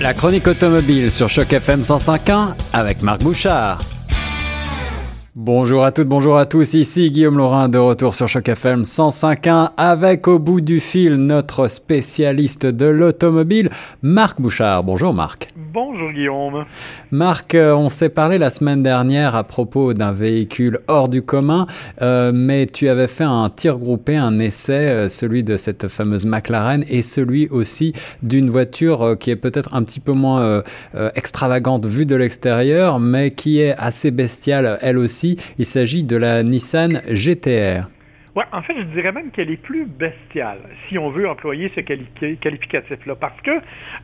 La chronique automobile sur Choc FM 105.1 avec Marc Bouchard. Bonjour à toutes, bonjour à tous, ici Guillaume Laurin de retour sur Choc FM 105.1 avec au bout du fil notre spécialiste de l'automobile, Marc Bouchard. Bonjour Marc. Bonjour Guillaume. Marc, euh, on s'est parlé la semaine dernière à propos d'un véhicule hors du commun, euh, mais tu avais fait un tir groupé, un essai, euh, celui de cette fameuse McLaren et celui aussi d'une voiture qui est peut-être un petit peu moins extravagante vue de l'extérieur, mais qui est assez bestiale elle aussi. Il s'agit de la Nissan GTR. Ouais, en fait, je dirais même qu'elle est plus bestiale, si on veut employer ce qualificatif-là. Parce que,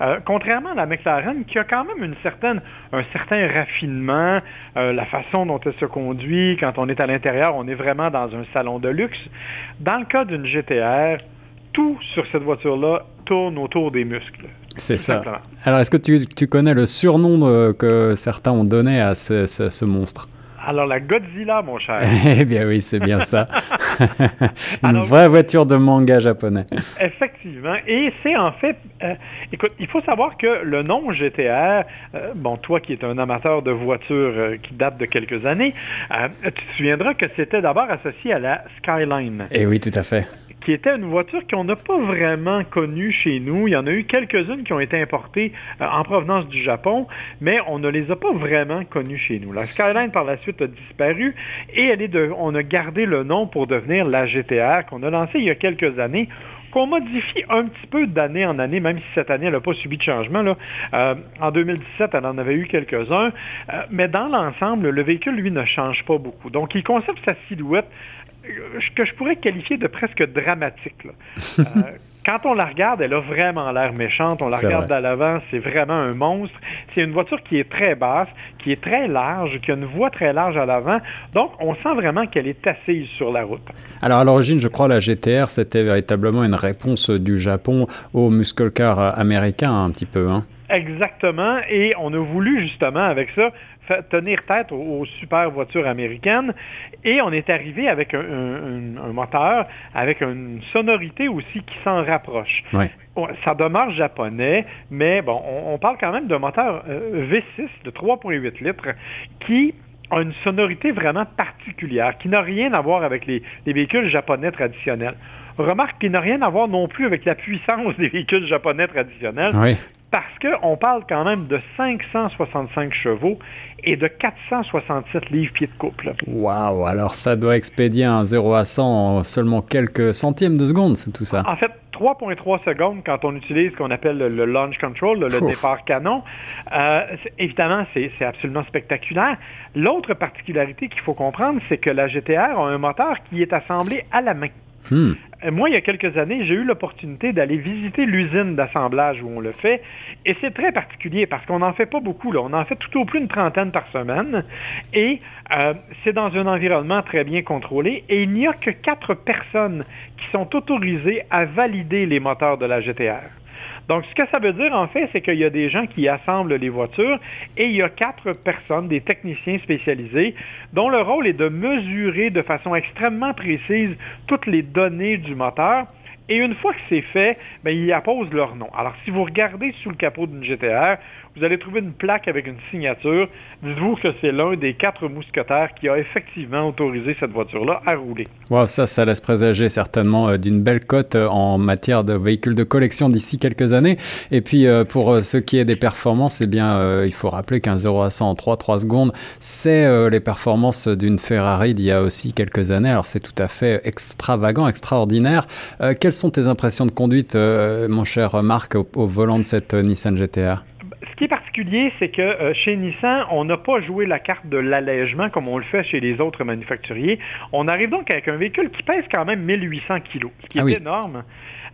euh, contrairement à la McLaren, qui a quand même une certaine, un certain raffinement, euh, la façon dont elle se conduit, quand on est à l'intérieur, on est vraiment dans un salon de luxe. Dans le cas d'une GTR, tout sur cette voiture-là tourne autour des muscles. C'est ça. Alors, est-ce que tu, connais le surnom euh, que certains ont donné à ce monstre? Alors, la Godzilla, mon cher. eh bien oui, c'est bien ça. Une vraie voiture de manga japonais. Effectivement. Et c'est en fait, euh, écoute, il faut savoir que le nom GTR, euh, bon, toi qui es un amateur de voitures euh, qui date de quelques années, tu te souviendras que c'était d'abord associé à la Skyline. Eh oui, tout à fait qui était une voiture qu'on n'a pas vraiment connue chez nous. Il y en a eu quelques-unes qui ont été importées euh, en provenance du Japon, mais on ne les a pas vraiment connues chez nous. La Skyline, par la suite, a disparu et on a gardé le nom pour devenir la GTR qu'on a lancée il y a quelques années qu'on modifie un petit peu d'année en année, même si cette année, elle n'a pas subi de changement. Là. Euh, en 2017, elle en avait eu quelques-uns. Euh, mais dans l'ensemble, le véhicule, lui, ne change pas beaucoup. Donc, il conserve sa silhouette que je pourrais qualifier de presque dramatique. Euh, quand on la regarde, elle a vraiment l'air méchante. On la regarde à l'avant, c'est vraiment un monstre. C'est une voiture qui est très basse, qui est très large, qui a une voie très large à l'avant. Donc, on sent vraiment qu'elle est assise sur la route. Alors, à l'origine, je crois, la GTR, c'était véritablement une réponse du Japon au muscle car américain, un petit peu. Hein? Exactement. Et on a voulu, justement, avec ça, tenir tête aux, super voitures américaines. Et on est arrivé avec un, moteur, avec une sonorité aussi qui s'en rapproche. Ça demeure japonais, mais bon, on, parle quand même d'un moteur euh, V6 de 3,8 litres qui a une sonorité vraiment particulière, qui n'a rien à voir avec les, les véhicules japonais traditionnels. Remarque qu'il n'a rien à voir non plus avec la puissance des véhicules japonais traditionnels. Oui parce qu'on parle quand même de 565 chevaux et de 467 livres pieds de couple. Waouh! Alors ça doit expédier un 0 à 100 en seulement quelques centièmes de seconde, c'est tout ça? En fait, 3,3 secondes quand on utilise ce qu'on appelle le, launch control, le, départ canon. Euh, évidemment, c'est absolument spectaculaire. L'autre particularité qu'il faut comprendre, c'est que la GTR a un moteur qui est assemblé à la main. Hmm. Euh, moi, il y a quelques années, j'ai eu l'opportunité d'aller visiter l'usine d'assemblage où on le fait. Et c'est très particulier parce qu'on n'en fait pas beaucoup. On en fait tout au plus une trentaine par semaine. Et euh, c'est dans un environnement très bien contrôlé. Et il n'y a que quatre personnes qui sont autorisées à valider les moteurs de la GTR. Donc, ce que ça veut dire, en fait, c'est qu'il y a des gens qui assemblent les voitures et il y a quatre personnes, des techniciens spécialisés, dont le rôle est de mesurer de façon extrêmement précise toutes les données du moteur. Et une fois que c'est fait, bien, ils apposent leur nom. Alors, si vous regardez sous le capot d'une GTR, vous allez trouver une plaque avec une signature. Dites-vous que c'est l'un des quatre mousquetaires qui a effectivement autorisé cette voiture-là à rouler. Wow, ça, ça laisse présager certainement euh, d'une belle cote euh, en matière de véhicules de collection d'ici quelques années. Et puis, euh, pour ce qui est des performances, eh bien, il faut rappeler qu'un 0 à 100 en 3-3 secondes, c'est les performances d'une Ferrari d'il y a aussi quelques années. Alors, c'est tout à fait extravagant, extraordinaire. quelles sont tes impressions de conduite, mon cher Marc, au volant de cette Nissan GTR ce qui est particulier, c'est que euh, chez Nissan, on n'a pas joué la carte de l'allègement comme on le fait chez les autres manufacturiers. On arrive donc avec un véhicule qui pèse quand même 1800 kg, ce qui ah est énorme.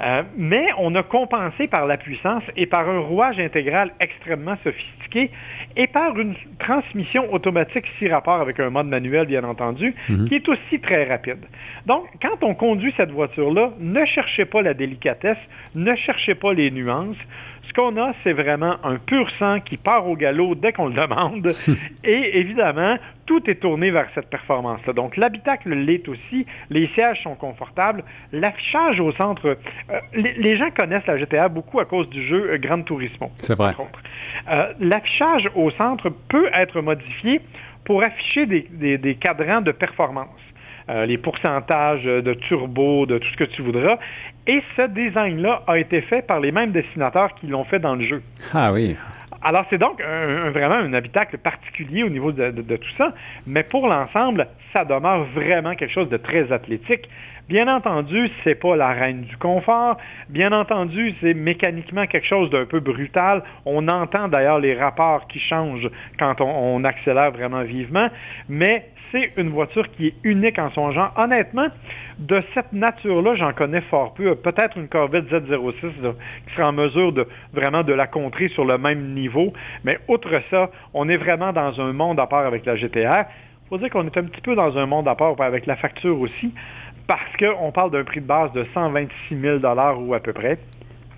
Euh, mais on a compensé par la puissance et par un rouage intégral extrêmement sophistiqué et par une transmission automatique six rapports avec un mode manuel, bien entendu, mhm. qui est aussi très rapide. Donc, quand on conduit cette voiture-là, ne cherchez pas la délicatesse, ne cherchez pas les nuances. Ce qu'on a, c'est vraiment un pur sang qui part au galop dès qu'on le demande. Et évidemment, tout est tourné vers cette performance-là. Donc, l'habitacle l'est aussi, les sièges sont confortables, l'affichage au centre, euh, les, gens connaissent la GTA beaucoup à cause du jeu Gran Turismo. C'est vrai. Euh, l'affichage au centre peut être modifié pour afficher des, cadrans de performance. Euh, les pourcentages de turbo, de tout ce que tu voudras. Et ce design-là a été fait par les mêmes dessinateurs qui l'ont fait dans le jeu. Ah oui. Alors, c'est donc vraiment un habitacle particulier au niveau de, tout ça, mais pour l'ensemble, ça demeure vraiment quelque chose de très athlétique. Bien entendu, c'est pas la reine du confort. Bien entendu, c'est mécaniquement quelque chose d'un peu brutal. On entend d'ailleurs les rapports qui changent quand on accélère vraiment vivement, mais c'est une voiture qui est unique en son genre. Honnêtement, de cette nature-là, j'en connais fort peu. Peut-être une Corvette Z06 qui sera en mesure de vraiment de la contrer sur le même niveau. Mais outre ça, on est vraiment dans un monde à part avec la GTR. Il faut dire qu'on est un petit peu dans un monde à part avec la facture aussi, parce qu'on parle d'un prix de base de 126 000 ou à peu près.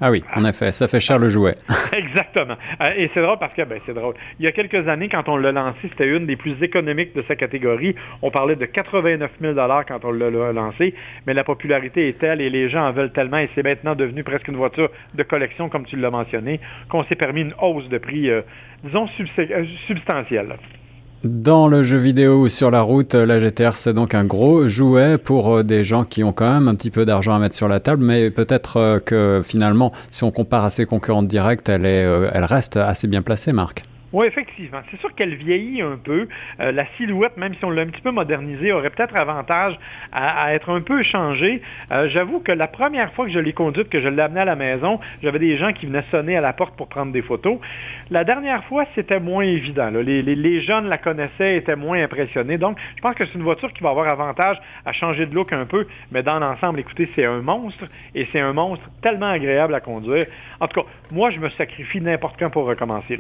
Ah oui, en effet, ça fait cher le jouet. Exactement. Euh, et c'est drôle parce que, ben, c'est drôle. Il y a quelques années, quand on l'a lancé, c'était une des plus économiques de sa catégorie. On parlait de 89 000 quand on l'a lancé, mais la popularité est telle et les gens en veulent tellement et c'est maintenant devenu presque une voiture de collection, comme tu l'as mentionné, qu'on s'est permis une hausse de prix, euh, disons, euh, substantielle. Dans le jeu vidéo ou sur la route, la GTR c'est donc un gros jouet pour euh, des gens qui ont quand même un petit peu d'argent à mettre sur la table, mais peut-être euh, que finalement, si on compare à ses concurrentes directes, elle, est, euh, elle reste assez bien placée, Marc. Oui, effectivement. C'est sûr qu'elle vieillit un peu. Euh, la silhouette, même si on l'a un petit peu modernisée, aurait peut-être avantage à, être un peu changée. Euh, j'avoue que la première fois que je l'ai conduite, que je l'ai amenée à la maison, j'avais des gens qui venaient sonner à la porte pour prendre des photos. La dernière fois, c'était moins évident. Les, les, jeunes la connaissaient, étaient moins impressionnés. Donc, je pense que c'est une voiture qui va avoir avantage à changer de look un peu. Mais dans l'ensemble, écoutez, c'est un monstre et c'est un monstre tellement agréable à conduire. En tout cas, moi, je me sacrifie n'importe quand pour recommencer.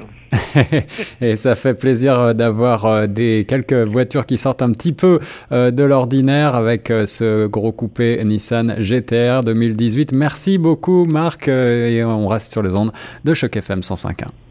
et ça fait plaisir euh, d'avoir euh, des quelques voitures qui sortent un petit peu euh, de l'ordinaire avec ce gros coupé Nissan GTR 2018. Merci beaucoup Marc et on reste sur les ondes de Choc FM 105.1.